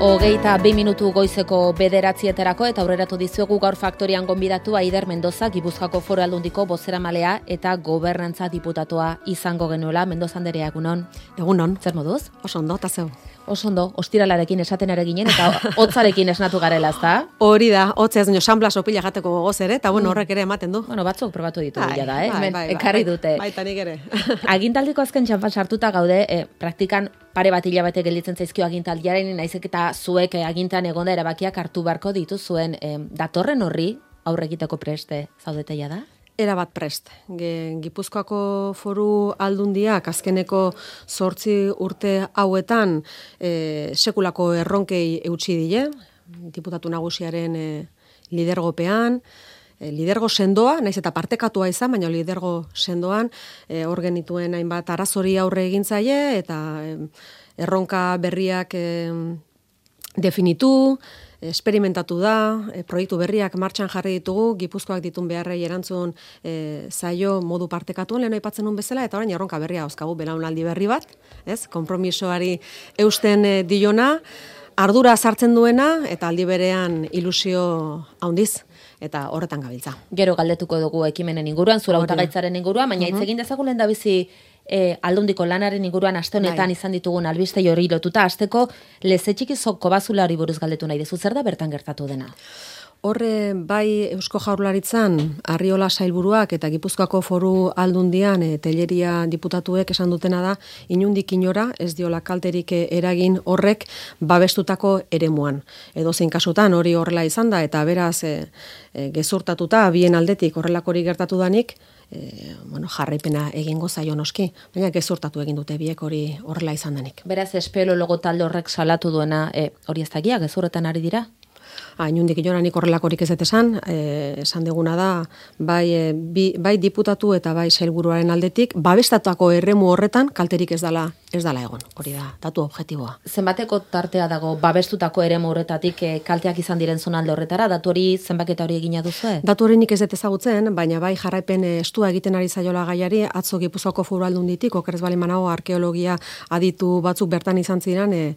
Hogeita bi minutu goizeko bederatzieterako eta aurreratu dizuegu gaur faktorian gonbidatu Aider Mendoza, Gipuzkoako foro aldundiko bozera malea eta gobernantza diputatua izango genuela. Mendoza anderea, egunon? Egunon. Zer moduz? Oso ondo, eta zeu. Oso ondo, ostiralarekin esaten ere ginen eta hotzarekin esnatu garela, ezta? Hori da, hotza ez nio, xambla sopila jateko gogoz ere, eta bueno, Mm. horrek ere ematen du. Bueno, batzuk probatu ditu Bai, da, eh? bai, bai, bai, ekarri bai, dute. Baita nik ere. Agintaldiko azken txanpan sartuta gaude, eh, praktikan pare bat hilabete gelditzen zaizkio agintaldiaren, naizek eta zuek eh, agintan egonda erabakiak hartu beharko ditu zuen eh, datorren horri aurre egiteko preste zaudeteia da? Era bat prest. Gipuzkoako foru aldundiak azkeneko zortzi urte hauetan e, sekulako erronkei eutxi dile, diputatu nagusiaren e, lidergopean, lidergo sendoa, naiz eta partekatua izan, baina lidergo sendoan, e, hor genituen hainbat arazori aurre egin zaie, eta e, erronka berriak e, definitu, esperimentatu da, e, proiektu berriak martxan jarri ditugu, Gipuzkoak ditun beharrei erantzun e, zaio modu partekatuen lehen aipatzen nun bezala, eta orain erronka berria auskagu belaunaldi berri bat, ez? Konpromisoari eusten e, diona, ardura sartzen duena, eta aldi berean ilusio handiz, eta horretan gabiltza. Gero galdetuko dugu ekimenen inguruan, zura hautagaitzaren inguruan, baina hitz egin dezagun lehen da bizi eh, aldundiko lanaren inguruan aste honetan Bai. izan ditugun albiste hori lotuta, asteko lezetxiki zoko bazulari buruz galdetu nahi dezu, zer da bertan gertatu dena? Horre bai Eusko Jaurlaritzan Arriola sailburuak eta Gipuzkoako Foru Aldundian e, Telleria diputatuek esan dutena da inundik inora ez diola kalterik eh, eragin horrek babestutako eremuan. Edo zein kasutan hori horrela izan da eta beraz e, e, gezurtatuta bien aldetik horrelakori gertatu danik e, bueno, jarraipena egingo zaio noski, baina gezurtatu egin dute biek hori horrela izan denik. Beraz, espelo logo talde horrek salatu duena, eh, hori ez dakia, gezurretan ari dira? Ah, inundik inora nik horrelakorik ez esan, eh, esan deguna da, bai, eh, bi, bai diputatu eta bai sailburuaren aldetik, babestatako erremu horretan kalterik ez dala, ez dala egon, hori da, datu objektiboa. Zenbateko tartea dago babestutako ere horretatik eh, kalteak izan diren zonalde horretara, datu hori zenbaketa hori egina duzu? Datu hori nik ez dut ezagutzen, baina bai jarraipen eh, estua egiten ari zaiola gaiari, atzo Gipuzkoako foru aldunditik, okerez bali manago arkeologia aditu batzuk bertan izan ziren, e,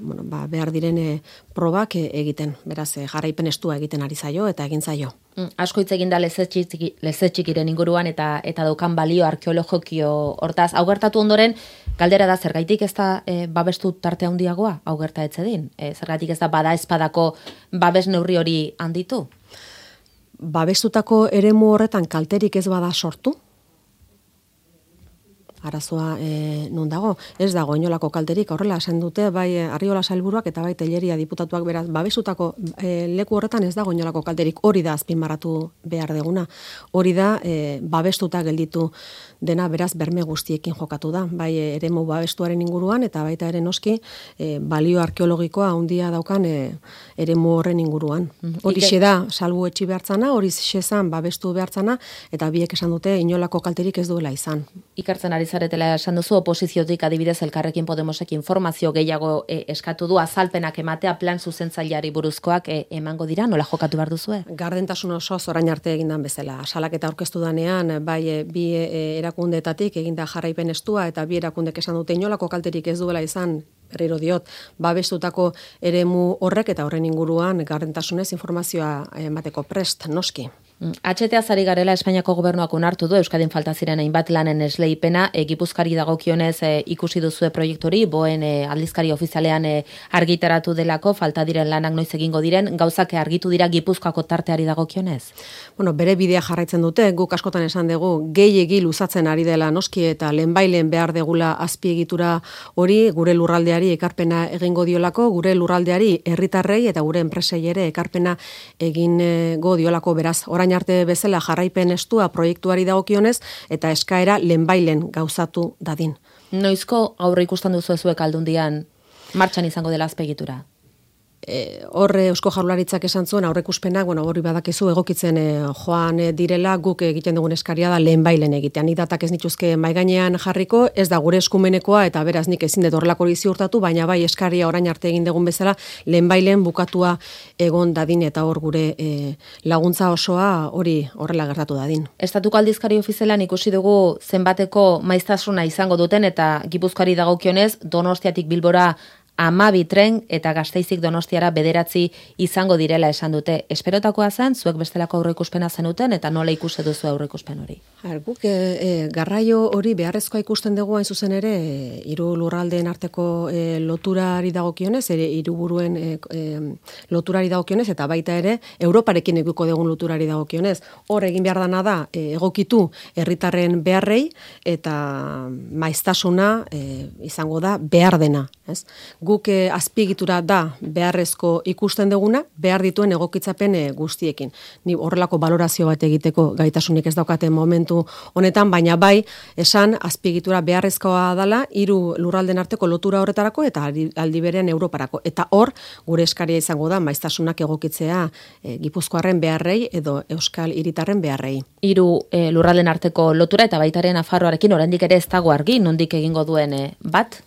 bueno, ba, behar diren eh, probak eh, egiten, beraz eh, jarraipen estua egiten ari zaio eta egin zaio. Mm, asko hitz egin da lezetxiki- lezetxikiren inguruan eta eta daukan balio arkeologikio hortaz. Hau gertatu ondoren, galdera da zergaitik ez da e, babestu tarte handiagoa, hau gerta etzedin? E, zergaitik ez da bada espadako babes neurri hori handitu? babestutako eremu horretan kalterik ez bada sortu, arazoa e, nun dago, ez dago inolako kalterik, horrela esan dute, bai eh, Arriola Sailburuak eta bai Telleria diputatuak beraz, babestutako e, leku horretan ez dago inolako kalterik, hori da azpimarratu behar deguna, hori da e, babestuta gelditu dena beraz berme guztiekin jokatu da, bai eremu babestuaren inguruan eta baita ere noski e, balio arkeologikoa handia daukan e, eremu horren inguruan. Hori Ike- da, salbu etxi behartzana, hori xezan babestu behartzana, eta biek esan dute inolako kalterik ez duela izan. Ikartzen ari zaretela esan duzu oposiziotik adibidez elkarrekin Podemosek informazio gehiago e, eskatu du azalpenak ematea plan zuzentzaileari buruzkoak e, emango dira, nola jokatu behar duzue? Gardentasun oso orain arte egindan bezala. Salaketa aurkeztu danean, bai e, bi erakundeetatik eginda jarraipen estua, eta bi erakundek esan dute inolako kalterik ez duela izan, berriro diot, babestutako eremu horrek eta horren inguruan gardentasunez informazioa emateko prest, noski. Mm, HTA zari garela Espainiako gobernuak onartu du Euskadin falta ziren hainbat lanen esleipena, e, Gipuzkari dagokionez e, ikusi duzue proiektori, boen e, aldizkari ofizialean e, argitaratu delako, falta diren lanak noiz egingo diren, gauzak argitu dira Gipuzkoako tarteari dagokionez. Bueno, bere bidea jarraitzen dute, guk askotan esan dugu, gehiegi luzatzen ari dela noski eta lehenbailen behar degula azpiegitura hori gure lurraldeari ekarpena egingo diolako, gure lurraldeari herritarrei eta gure enpresei ere ekarpena egingo diolako beraz. Orain arte bezala jarraipen estua proiektuari dagokionez eta eskaera lehenbailen gauzatu dadin. Noizko aurre ikusten duzu zuek aldundian martxan izango dela azpegitura? E, horre Eusko Jaurlaritzak esan zuen aurrekuspenak, bueno, hori badakizu egokitzen e, joan e, direla guk egiten dugun eskaria da lehen bailen egitea. Ni datak ez nituzke mai gainean jarriko, ez da gure eskumenekoa eta beraz nik ezin dut horrelako hori ziurtatu, baina bai eskaria orain arte egin dugun bezala lehen bailen bukatua egon dadin eta hor gure e, laguntza osoa hori horrela gertatu dadin. Estatuko aldizkari ofizialan ikusi dugu zenbateko maiztasuna izango duten eta Gipuzkoari dagokionez Donostiatik Bilbora amabi tren eta gazteizik donostiara bederatzi izango direla esan dute. Esperotakoa zen, zuek bestelako aurreikuspena zenuten eta nola ikuste duzu aurreikuspen hori? Guk e, garraio hori beharrezkoa ikusten dugu hain zuzen ere hiru lurraldeen arteko e, loturari dagokionez, ere hiruburuen e, loturari dagokionez eta baita ere Europarekin ikuko dugun loturari dagokionez. Hor egin behar dana da egokitu herritarren beharrei eta maiztasuna izango da behar dena, ez? guk eh, azpigitura da beharrezko ikusten duguna, behar dituen egokitzapen eh, guztiekin. Ni horrelako balorazio bat egiteko gaitasunik ez daukaten momentu honetan, baina bai esan azpigitura beharrezkoa dala hiru lurralden arteko lotura horretarako eta aldi beren Europarako. Eta hor, gure eskaria izango da, maiztasunak egokitzea e, Gipuzkoarren beharrei edo Euskal Hiritarren beharrei. Hiru lurralden arteko lotura eta baitaren afarroarekin oraindik ere ez dago argi, nondik egingo duen bat?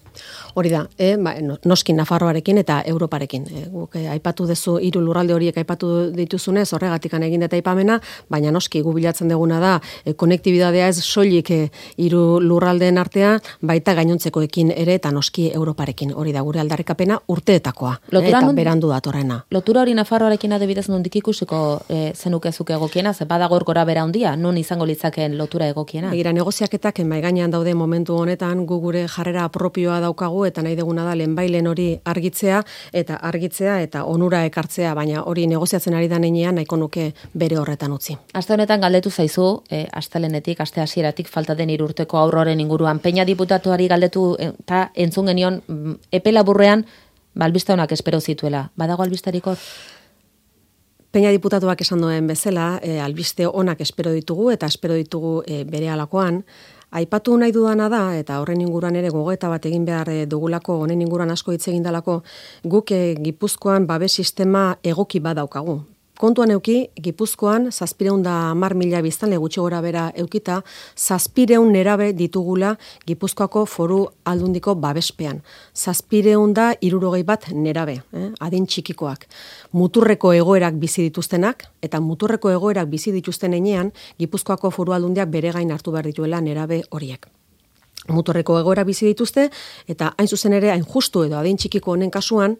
Hori da, e, ba, noskin Nafarroarekin eta Europarekin. E, guk e, aipatu duzu hiru lurralde horiek aipatu dituzunez, horregatik egin eta aipamena, baina noski gu bilatzen duguna da e, konektibidadea ez soilik hiru e, lurraldeen artean, baita gainontzekoekin ere eta noski Europarekin. Hori da gure aldarrikapena urteetakoa lotura eta berandu datorrena. Lotura hori Nafarroarekin adibidez nondik ikusiko e, zenukezuke egokiena, ze badago gora bera handia, non izango litzakeen lotura egokiena. Begira negoziaketak mai gainean daude momentu honetan gu gure jarrera propioa daukagu eta nahi deguna da lehenbailen hori argitzea eta argitzea eta onura ekartzea, baina hori negoziatzen ari da neinean nahiko nuke bere horretan utzi. Aste honetan galdetu zaizu, e, astelenetik, aste hasieratik falta den irurteko aurroren inguruan, peina diputatuari galdetu eta entzun genion, mm, epe laburrean, balbista honak espero zituela. Badago albistarik hor? Peña diputatuak esan duen bezala, e, albiste onak espero ditugu eta espero ditugu e, bere alakoan, Aipatu nahi dudana da, eta horren inguruan ere gogoeta bat egin behar eh, dugulako, honen inguruan asko hitz egin dalako, guk eh, gipuzkoan babes sistema egoki badaukagu. Kontuan euki, Gipuzkoan, zazpireun da mar mila biztan legutxo gora bera eukita, zazpireun nerabe ditugula Gipuzkoako foru aldundiko babespean. Zazpireun da irurogei bat nerabe, eh? adin txikikoak. Muturreko egoerak bizi dituztenak, eta muturreko egoerak bizi dituzten enean, Gipuzkoako foru aldundiak bere gain hartu behar dituela nerabe horiek muturreko egoera bizi dituzte, eta hain zuzen ere, hain justu edo adin txikiko honen kasuan,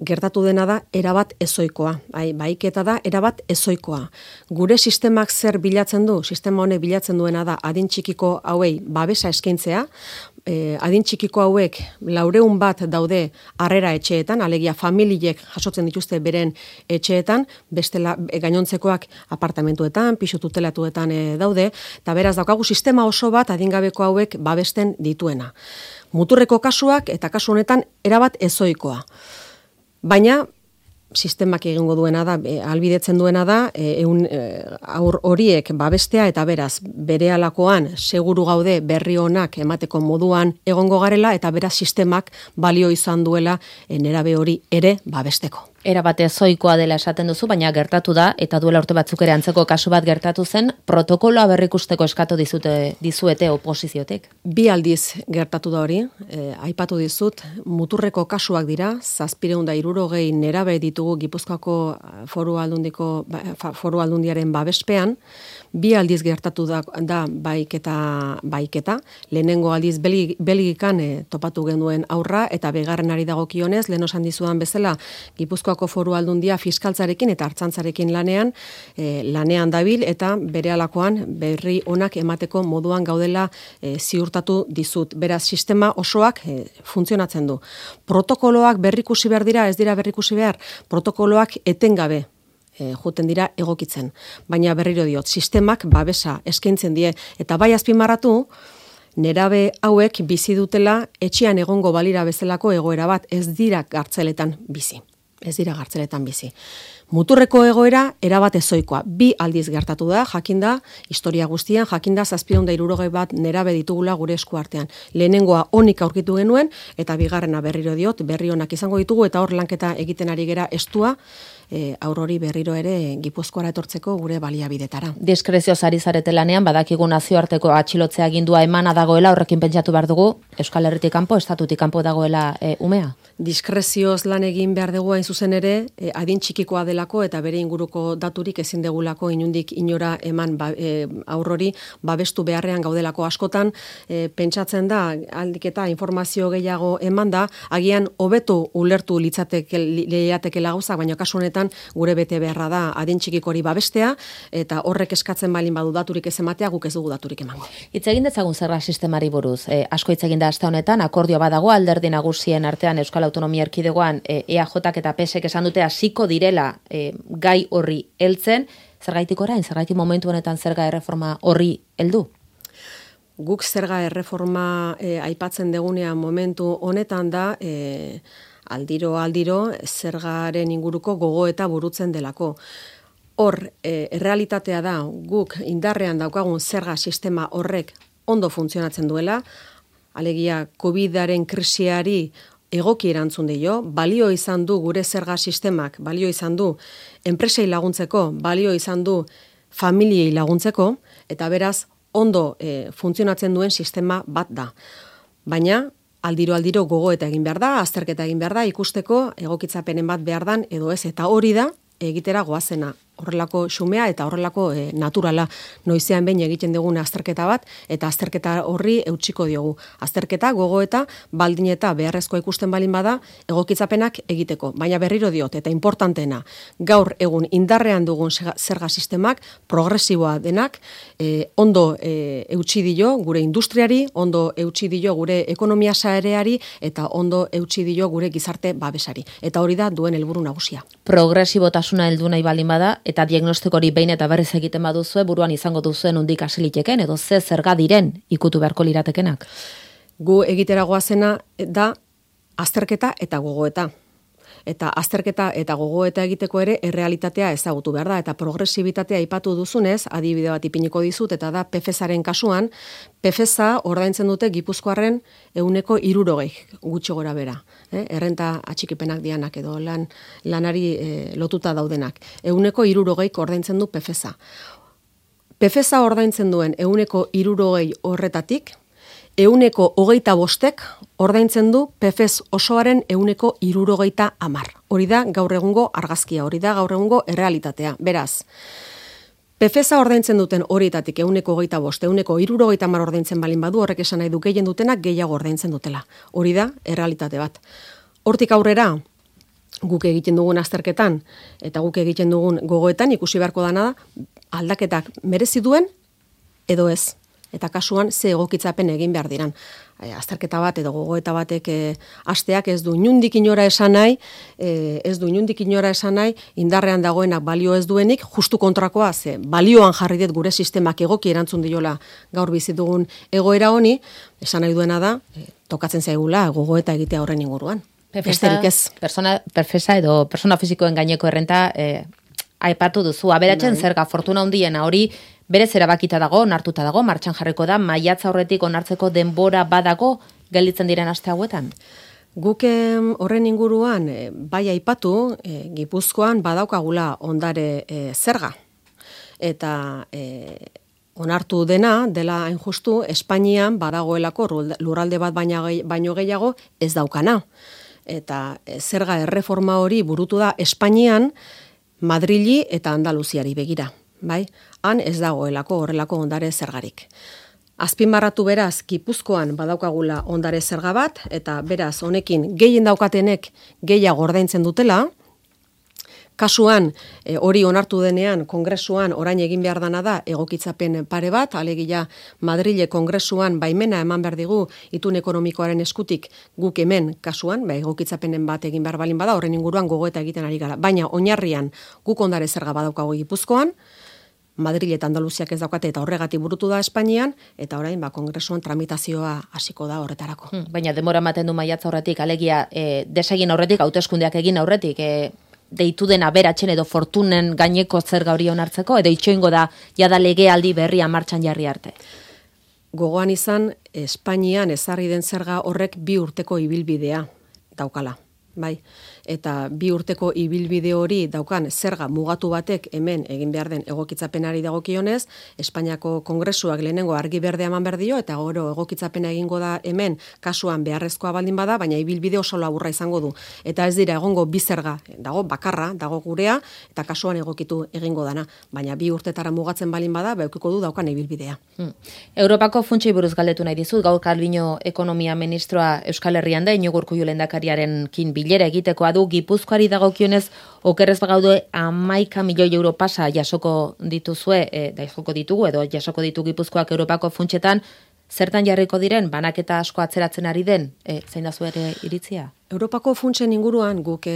gertatu dena da erabat ezoikoa. Bai, baiketa da erabat ezoikoa. Gure sistemak zer bilatzen du? Sistema honek bilatzen duena da adin txikiko hauei babesa eskaintzea. E, adin txikiko hauek laureun bat daude harrera etxeetan, alegia familiek jasotzen dituzte beren etxeetan, bestela e, gainontzekoak apartamentuetan, pisu tutelatuetan e, daude, eta beraz daukagu sistema oso bat adingabeko hauek babesten dituena. Muturreko kasuak eta kasu honetan erabat ezoikoa. Baina sistemak egingo duena da, e, albidetzen duena da, e, eun, e, aur horiek babestea eta beraz, bere alakoan, seguru gaude berri honak emateko moduan egongo garela eta beraz sistemak balio izan duela e, nerabe hori ere babesteko. Era bate zoikoa dela esaten duzu, baina gertatu da, eta duela urte batzuk ere antzeko kasu bat gertatu zen, protokoloa berrikusteko eskatu dizute, dizuete oposiziotek? Bi aldiz gertatu da hori, e, aipatu dizut, muturreko kasuak dira, zazpireunda irurogei nerabe ditugu Gipuzkoako foru, aldundiko, ba, foru aldundiaren babespean, bi aldiz gertatu da, da baiketa, baiketa, lehenengo aldiz belgikan e, topatu genuen aurra, eta begarren dagokionez, lehen osan dizudan bezala, Gipuzkoako foru aldundia fiskaltzarekin eta hartzantzarekin lanean, e, lanean dabil, eta bere alakoan berri onak emateko moduan gaudela e, ziurtatu dizut. Beraz, sistema osoak e, funtzionatzen du. Protokoloak berrikusi behar dira, ez dira berrikusi behar, protokoloak etengabe e, joten dira egokitzen. Baina berriro diot, sistemak babesa eskaintzen die eta bai azpimarratu nerabe hauek bizi dutela etxean egongo balira bezalako egoera bat ez dira gartzeletan bizi. Ez dira gartzeletan bizi. Muturreko egoera erabat ezoikoa. Bi aldiz gertatu da, jakinda, historia guztian, jakinda zazpion da irurogei bat nerabe ditugula gure esku artean. Lehenengoa onik aurkitu genuen, eta bigarrena berriro diot, berri honak izango ditugu, eta hor lanketa egiten ari gera estua, e, aurrori berriro ere gipuzkoara etortzeko gure baliabidetara. Diskrezio zari zarete lanean, badakigu nazioarteko atxilotzea gindua emana dagoela, horrekin pentsatu behar dugu, Euskal Herritik kanpo, Estatutik kanpo dagoela e, umea? Diskrezioz lan egin behar dugu hain zuzen ere, e, adin txikikoa dela delako eta bere inguruko daturik ezin degulako inundik inora eman ba, e, aurrori babestu beharrean gaudelako askotan e, pentsatzen da aldik eta informazio gehiago eman da agian hobetu ulertu litzateke leiateke lagusak baina kasu honetan gure bete beharra da adin txikik hori babestea eta horrek eskatzen balin badu daturik ez ematea guk ez dugu daturik emango. Hitz egin dezagun zerra sistemari buruz. E, asko hitz egin da hasta honetan akordio badago alderdi nagusien artean Euskal Autonomia Erkidegoan e, EAJak eta PSek esan dute hasiko direla e, gai horri heltzen, zergaitik orain, zergaitik momentu honetan zerga erreforma horri heldu? Guk zerga erreforma e, aipatzen degunean momentu honetan da e, aldiro aldiro zergaren inguruko gogo eta burutzen delako. Hor, e, errealitatea da guk indarrean daukagun zerga sistema horrek ondo funtzionatzen duela, alegia COVID-aren krisiari egoki erantzun dio, balio izan du gure zerga sistemak, balio izan du enpresei laguntzeko, balio izan du familiei laguntzeko, eta beraz, ondo e, funtzionatzen duen sistema bat da. Baina, aldiro aldiro gogo eta egin behar da, azterketa egin behar da, ikusteko egokitzapenen bat behar dan, edo ez, eta hori da, egitera goazena horrelako xumea eta horrelako e, naturala noizean behin egiten dugun azterketa bat eta azterketa horri eutsiko diogu. Azterketa gogo eta baldin eta beharrezko ikusten balin bada egokitzapenak egiteko. Baina berriro diot eta importantena gaur egun indarrean dugun zerga sistemak progresiboa denak e, ondo e, eutsi dio gure industriari, ondo eutsi dio gure ekonomia saereari eta ondo eutsi dio gure gizarte babesari. Eta hori da duen helburu nagusia. Progresibotasuna heldu nahi balin bada eta diagnostiko hori behin eta berriz egiten baduzue buruan izango duzuen undik asiliteken edo ze zerga diren ikutu beharko liratekenak. Gu egiteragoa zena da azterketa eta gogoeta eta azterketa eta gogoeta egiteko ere errealitatea ezagutu behar da eta progresibitatea aipatu duzunez, adibide bat ipiniko dizut eta da PFSaren kasuan, PFSa ordaintzen dute Gipuzkoarren euneko irurogei gutxi gora bera. Eh? Errenta atxikipenak dianak edo lan, lanari eh, lotuta daudenak. Euneko irurogeik ordaintzen du PFSa. PFSa ordaintzen duen euneko irurogei horretatik, euneko hogeita bostek ordaintzen du PFS osoaren euneko irurogeita amar. Hori da gaur egungo argazkia, hori da gaur egungo errealitatea. Beraz, PFSa ordaintzen duten horietatik euneko hogeita bost, euneko irurogeita amar ordaintzen balin badu, horrek esan nahi du gehien dutenak gehiago ordaintzen dutela. Hori da errealitate bat. Hortik aurrera, guk egiten dugun azterketan, eta guk egiten dugun gogoetan, ikusi beharko dana da, aldaketak merezi duen, edo ez eta kasuan ze egokitzapen egin behar diran. E, azterketa bat edo gogoeta batek e, asteak ez du inundik inora esan nahi, e, ez du inundik inora esan nahi, indarrean dagoenak balio ez duenik, justu kontrakoa, ze balioan jarri dut gure sistemak egoki erantzun diola gaur bizi dugun egoera honi, esan nahi duena da, e, tokatzen zaigula gogoeta egitea horren inguruan. Perfesa, persona, perfesa edo persona fizikoen gaineko errenta e, aipatu duzu. Aberatzen bai. zerga fortuna hundiena hori berez erabakita dago, onartuta dago, martxan jarriko da, maiatza horretik onartzeko denbora badago gelditzen diren aste hauetan? Guk horren inguruan, eh, bai aipatu, e, Gipuzkoan badaukagula ondare e, zerga. Eta e, onartu dena, dela hain Espainian badagoelako lurralde bat baina, baino gehiago ez daukana. Eta zerga erreforma hori burutu da Espainian, Madrili eta Andaluziari begira bai, han ez dagoelako horrelako ondare zergarik. Azpimarratu beraz, Gipuzkoan badaukagula ondare zerga bat, eta beraz, honekin gehien daukatenek gehiago ordaintzen dutela, Kasuan, e, hori onartu denean, kongresuan orain egin behar dana da, egokitzapen pare bat, alegia Madrile kongresuan baimena eman behar digu itun ekonomikoaren eskutik guk hemen kasuan, ba, egokitzapenen bat egin behar balin bada, horren inguruan gogoeta egiten ari gara. Baina, oinarrian guk ondare zerga badaukago gipuzkoan, Madrid eta Andaluziak ez daukate eta horregati burutu da Espainian eta orain ba kongresuan tramitazioa hasiko da horretarako. Hmm, baina demora ematen du maiatza horretik alegia e, desegin aurretik hauteskundeak egin aurretik e, deitu den aberatzen edo fortunen gaineko zer gauri onartzeko edo itxoingo da jada legealdi berria martxan jarri arte. Gogoan izan Espainian ezarri den zerga horrek bi urteko ibilbidea daukala. Bai. Eta bi urteko ibilbide hori daukan zerga mugatu batek hemen egin behar den egokitzapenari dagokionez, Espainiako kongresuak lehenengo argi berde eman berdio eta gero egokitzapena egingo da hemen kasuan beharrezkoa baldin bada, baina ibilbide oso laburra izango du. Eta ez dira egongo bi zerga, dago bakarra, dago gurea eta kasuan egokitu egingo dana, baina bi urtetara mugatzen baldin bada, beukiko du daukan ibilbidea. Hmm. Europako funtsei buruz galdetu nahi dizut, gaur Kalbino ekonomia ministroa Euskal Herrian da, inogurku jolendakariaren kin bilera egitekoa du, gipuzkoari dagokionez, okerrez bagaudu amaika milioi euro pasa jasoko dituzue, e, da jasoko ditugu, edo jasoko ditu gipuzkoak Europako funtsetan, zertan jarriko diren, banaketa asko atzeratzen ari den, e, zein da ere iritzia? Europako funtsen inguruan guk e,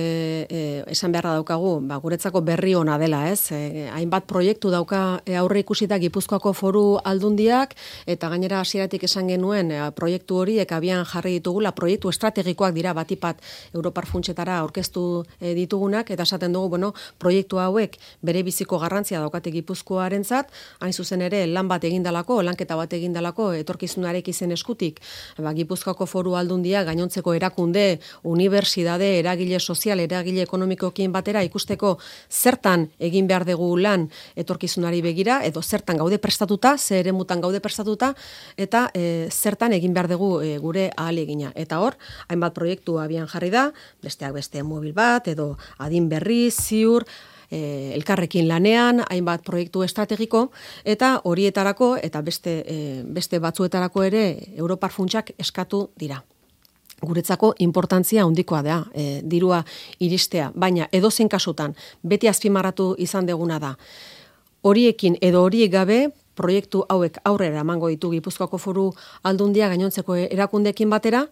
e, esan beharra daukagu, ba, guretzako berri ona dela, ez? E, hainbat proiektu dauka e, aurre ikusita Gipuzkoako foru aldundiak eta gainera hasieratik esan genuen e, proiektu horiek abian jarri ditugula, proiektu estrategikoak dira batipat Europar funtsetara aurkeztu e, ditugunak eta esaten dugu, bueno, proiektu hauek bere biziko garrantzia daukate Gipuzkoarentzat, hain zuzen ere lan bat egindalako, lanketa bat egindalako etorkizunarek izen eskutik, ba, Gipuzkoako foru aldundia gainontzeko erakunde unibertsitate, eragile sozial, eragile ekonomikoekin batera ikusteko zertan egin behar dugu lan etorkizunari begira, edo zertan gaude prestatuta, zer ere mutan gaude prestatuta, eta e, zertan egin behar dugu e, gure ahalegina. Eta hor, hainbat proiektu abian jarri da, besteak beste mobil bat, edo adin berri, ziur, e, elkarrekin lanean, hainbat proiektu estrategiko, eta horietarako, eta beste, e, beste batzuetarako ere, Europar funtsak eskatu dira guretzako importantzia handikoa da, e, dirua iristea, baina edozein kasutan beti azpimarratu izan deguna da. Horiekin edo horiek gabe proiektu hauek aurrera emango ditu Gipuzkoako Foru Aldundia gainontzeko erakundeekin batera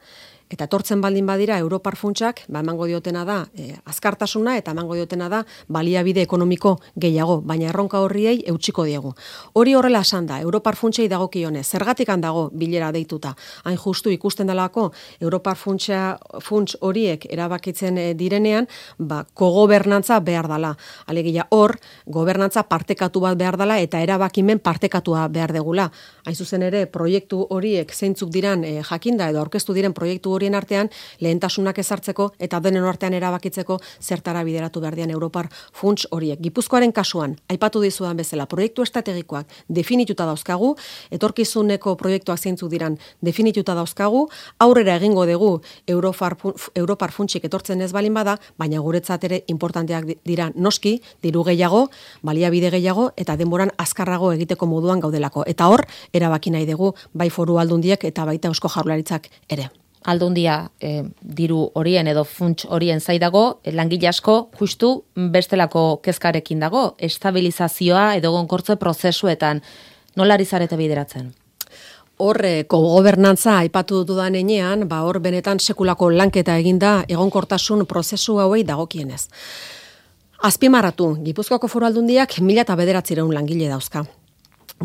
Eta tortzen baldin badira Europar funtsak, ba emango diotena da e, azkartasuna eta emango diotena da baliabide ekonomiko gehiago, baina erronka horriei eutsiko diegu. Hori horrela esan da, Europar funtsei dagokione, zergatikan dago bilera deituta. Hain justu ikusten delako Europar funtsa funts horiek erabakitzen e, direnean, ba kogobernantza behar dala. Alegia hor, gobernantza partekatu bat behar dala eta erabakimen partekatua behar degula. Hain zuzen ere, proiektu horiek zeintzuk diran e, jakinda edo aurkeztu diren proiektu horien artean lehentasunak ezartzeko eta denen artean erabakitzeko zertara bideratu berdian Europar funts horiek. Gipuzkoaren kasuan, aipatu dizudan bezala, proiektu estrategikoak definituta dauzkagu, etorkizuneko proiektuak zeintzu diran definituta dauzkagu, aurrera egingo dugu Europar, Europar funtsik etortzen ez balin bada, baina guretzat ere importanteak dira noski, diru gehiago, baliabide gehiago, eta denboran azkarrago egiteko moduan gaudelako. Eta hor, erabaki nahi dugu, bai foru aldundiek eta baita eusko jaurlaritzak ere aldundia e, diru horien edo funts horien zaidago, e, langile asko justu bestelako kezkarekin dago, estabilizazioa edo gonkortze prozesuetan nolari zarete bideratzen? Horre, gobernantza aipatu dudan enean, ba hor benetan sekulako lanketa eginda egonkortasun prozesu hauei dagokienez. Azpimarratu, Gipuzkoako foru aldundiak mila eta bederatzireun langile dauzka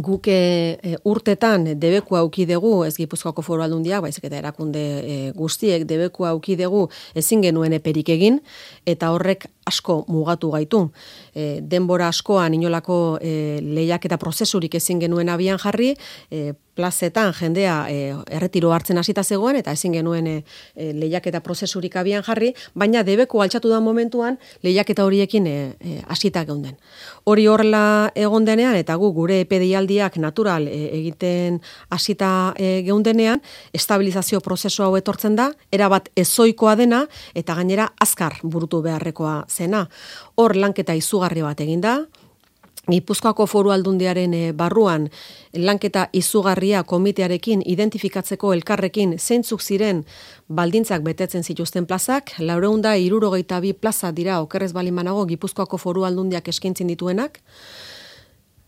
guk e, urtetan debeku auki dugu ez Gipuzkoako Foru Aldundia, baizik eta erakunde e, guztiek debeku auki dugu ezin genuen eperik egin eta horrek asko mugatu gaitu. E, denbora askoan inolako e, lehiak eta prozesurik ezin genuen abian jarri, e, plazetan jendea e, erretiro hartzen hasita zegoen eta ezin genuen e, e, lehiaketa prozesurik abian jarri, baina debeko altxatu da momentuan lehiaketa horiekin e, e, hasita geunden. Hori horrela egon denean eta gu gure epedialdiak natural e, egiten hasita e, geundenean, estabilizazio prozesu hau etortzen da, erabat ezoikoa dena eta gainera azkar burutu beharrekoa zena. Hor lanketa izugarri bat eginda, Gipuzkoako foru aldundiaren eh, barruan lanketa izugarria komitearekin identifikatzeko elkarrekin zeintzuk ziren baldintzak betetzen zituzten plazak, laureunda irurogeita bi plaza dira okerrez balimanago Gipuzkoako foru aldundiak eskintzin dituenak,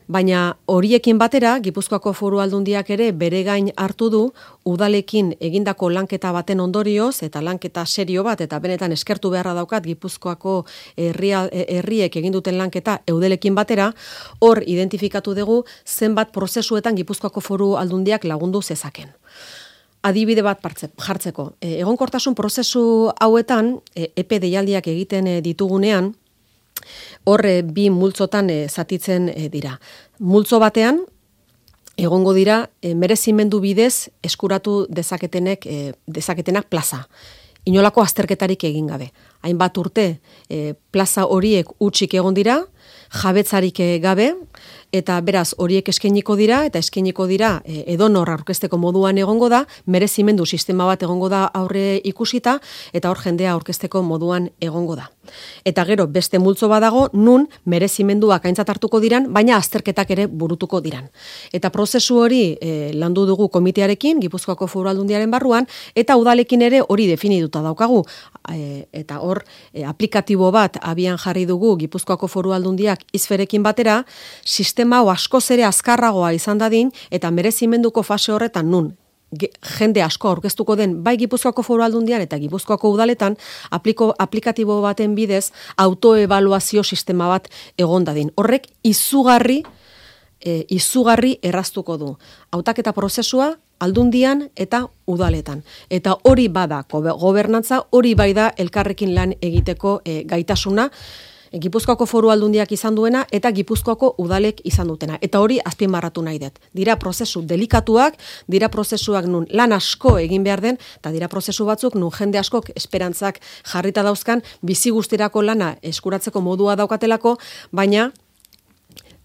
Baina horiekin batera, Gipuzkoako foru aldundiak ere bere gain hartu du, udalekin egindako lanketa baten ondorioz, eta lanketa serio bat, eta benetan eskertu beharra daukat Gipuzkoako herriek egin duten lanketa eudelekin batera, hor identifikatu dugu zenbat prozesuetan Gipuzkoako foru aldundiak lagundu zezaken. Adibide bat jartzeko. E, egonkortasun prozesu hauetan, e, epe deialdiak egiten e, ditugunean, horre bi multzotan e, zatitzen e, dira. Multzo batean, egongo dira, e, merezimendu bidez eskuratu dezaketenek, e, dezaketenak plaza. inolako azterketarik egin gabe. Hainbat urte e, plaza horiek utxik egon dira, jabetzarik gabe, eta beraz horiek eskainiko dira eta eskainiko dira e, edonor aurkezteko moduan egongo da, merezimendu sistema bat egongo da aurre ikusita eta hor jendea aurkezteko moduan egongo da. Eta gero beste multzo badago nun merezimenduak aintzat hartuko diran, baina azterketak ere burutuko diran. Eta prozesu hori e, landu dugu komitearekin, Gipuzkoako Foru Aldundiaren barruan eta udalekin ere hori definituta daukagu. E, eta hor e, aplikatibo bat abian jarri dugu Gipuzkoako Foru Aldundiak izferekin batera, sistema hau askoz ere azkarragoa izan dadin eta merezimenduko fase horretan nun jende asko aurkeztuko den bai Gipuzkoako Foru Aldundian eta Gipuzkoako udaletan apliko, aplikatibo baten bidez autoevaluazio sistema bat egon dadin. Horrek izugarri e, izugarri erraztuko du. Hautaketa prozesua aldundian eta udaletan. Eta hori bada gobernantza, hori bai da elkarrekin lan egiteko e, gaitasuna, Gipuzkoako foru aldundiak izan duena eta Gipuzkoako udalek izan dutena. Eta hori azpimarratu nahi dut. Dira prozesu delikatuak, dira prozesuak nun lan asko egin behar den, eta dira prozesu batzuk nun jende askok esperantzak jarrita dauzkan, bizi guztirako lana eskuratzeko modua daukatelako, baina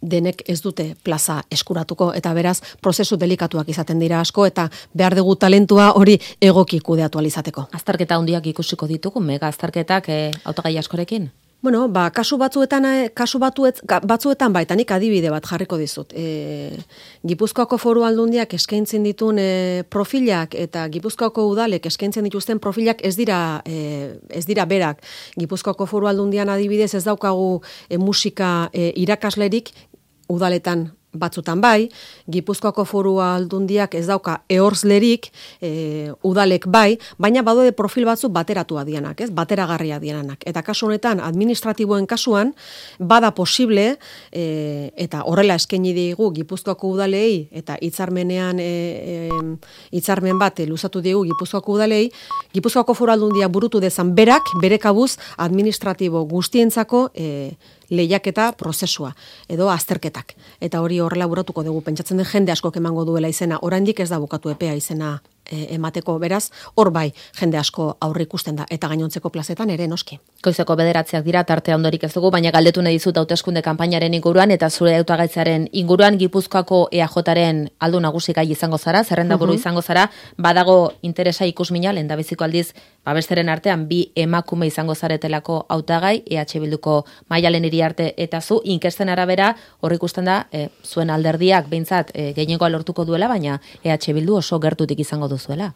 denek ez dute plaza eskuratuko eta beraz prozesu delikatuak izaten dira asko eta behar dugu talentua hori egoki kudeatu alizateko. Azterketa handiak ikusiko ditugu, mega azterketak e, autogai askorekin? Bueno, ba, kasu batzuetan, eh, kasu batuet, batzuetan baita nik adibide bat jarriko dizut. E, Gipuzkoako foru aldundiak eskaintzen ditun e, profilak eta Gipuzkoako udalek eskaintzen dituzten profilak ez dira, e, ez dira berak. Gipuzkoako foru aldundian adibidez ez daukagu e, musika e, irakaslerik udaletan batzutan bai, Gipuzkoako foru aldundiak ez dauka ehorzlerik, e, udalek bai, baina badode profil batzu bateratua dianak, ez? Bateragarria dianak. Eta kasu honetan, administratiboen kasuan, bada posible, e, eta horrela eskaini digu Gipuzkoako udalei, eta hitzarmenean e, e, hitzarmen bat luzatu digu Gipuzkoako udalei, Gipuzkoako foru aldundia burutu dezan berak, bere kabuz, administratibo guztientzako e, lehiaketa prozesua edo azterketak. Eta hori horrela buratuko dugu pentsatzen den jende asko emango duela izena. Oraindik ez da bukatu epea izena emateko. Beraz, hor bai jende asko aurre ikusten da eta gainontzeko plazetan ere noski. Koizeko bederatziak dira tarte ondorik ez dugu, baina galdetu nahi dizut hauteskunde kanpainaren inguruan eta zure hautagaitzaren inguruan Gipuzkoako EAJaren aldu nagusikai izango zara, zerrenda buru izango zara, badago interesa ikusmina lenda biziko aldiz babesteren artean bi emakume izango zaretelako hautagai EH Bilduko Maialen iri arte eta zu. Inkesten arabera hor ikusten da e, zuen alderdiak beintzat e, gehiengoa lortuko duela, baina EH Bildu oso gertutik izango duzuela.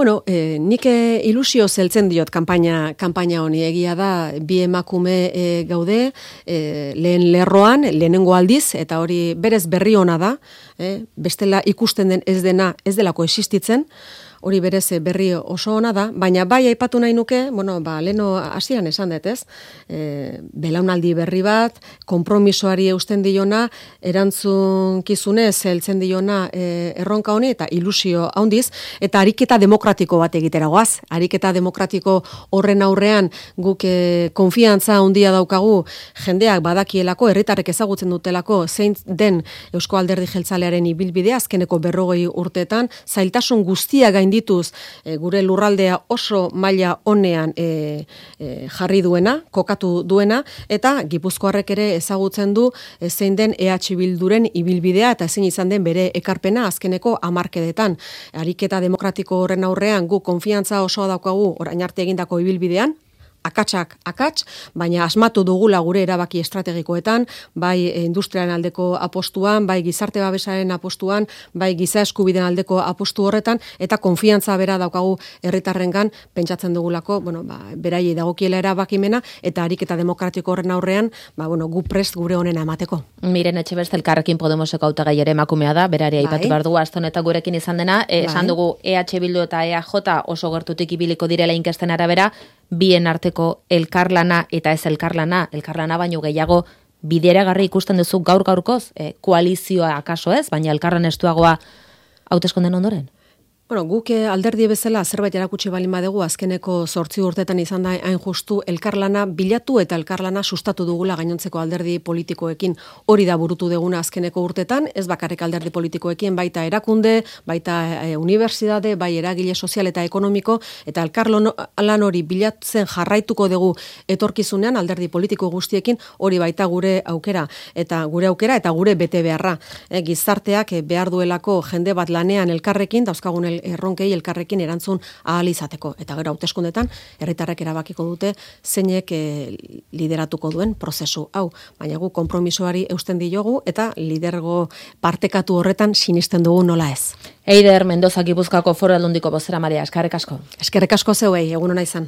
Bueno, e, nik eh, ilusio zeltzen diot kanpaina, kanpaina honi egia da, bi emakume e, gaude, e, lehen lerroan, lehenengo aldiz, eta hori berez berri ona da, e, bestela ikusten den ez dena, ez delako existitzen, hori berez eh, berri oso ona da, baina bai aipatu nahi nuke, bueno, ba, leno hasian esan dut, ez? E, belaunaldi berri bat, konpromisoari eusten diona, erantzun kizunez, heltzen diona e, erronka honi, eta ilusio handiz, eta ariketa demokratiko bat egitera goaz, ariketa demokratiko horren aurrean guk e, konfiantza handia daukagu jendeak badakielako, herritarrek ezagutzen dutelako, zein den Eusko Alderdi Jeltzalearen ibilbidea, azkeneko berrogoi urteetan, zailtasun guztia gain gaindituz e, gure lurraldea oso maila honean e, e, jarri duena, kokatu duena, eta Gipuzkoarrek ere ezagutzen du e, zein den EH Bilduren ibilbidea eta ezin izan den bere ekarpena azkeneko amarkedetan. Ariketa demokratiko horren aurrean gu konfiantza osoa daukagu orain arte egindako ibilbidean, akatsak akats, baina asmatu dugula gure erabaki estrategikoetan, bai industriaren aldeko apostuan, bai gizarte babesaren apostuan, bai giza eskubideen aldeko apostu horretan, eta konfiantza bera daukagu herritarrengan pentsatzen dugulako, bueno, ba, beraiei dagokiela erabakimena, eta ariketa demokratiko horren aurrean, ba, bueno, gu prest gure honena emateko. Miren etxe beste elkarrekin Podemoseko autagai ere emakumea da, berari bai. aipatu behar dugu aston eta gurekin izan dena, e, esan dugu EH Bildu eta EAJ oso gertutik ibiliko direla inkesten arabera, bien arteko elkarlana eta ez elkarlana, elkarlana baino gehiago bideragarri ikusten duzu gaur gaurkoz, e, koalizioa akaso ez, baina elkarren estuagoa hauteskunden ondoren? Bueno, guk eh, alderdi bezala zerbait erakutsi balin badegu azkeneko zortzi urtetan izan da hain justu elkarlana bilatu eta elkarlana sustatu dugula gainontzeko alderdi politikoekin hori da burutu deguna azkeneko urtetan, ez bakarrik alderdi politikoekin baita erakunde, baita e, unibertsitate, bai eragile sozial eta ekonomiko eta elkarlan hori bilatzen jarraituko dugu etorkizunean alderdi politiko guztiekin hori baita gure aukera eta gure aukera eta gure bete beharra. E, gizarteak behar duelako jende bat lanean elkarrekin dauzkagun erronkei elkarrekin erantzun ahal izateko. Eta gero hauteskundetan herritarrek erabakiko dute zeinek e, lideratuko duen prozesu hau. Baina gu konpromisoari eusten diogu eta lidergo partekatu horretan sinisten dugu nola ez. Eider Mendoza Gipuzkoako Foru Aldundiko bozera Maria, eskerrek asko. Eskerrek asko zeuei, egun ona izan.